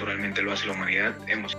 naturalmente lo hace la humanidad. Hemos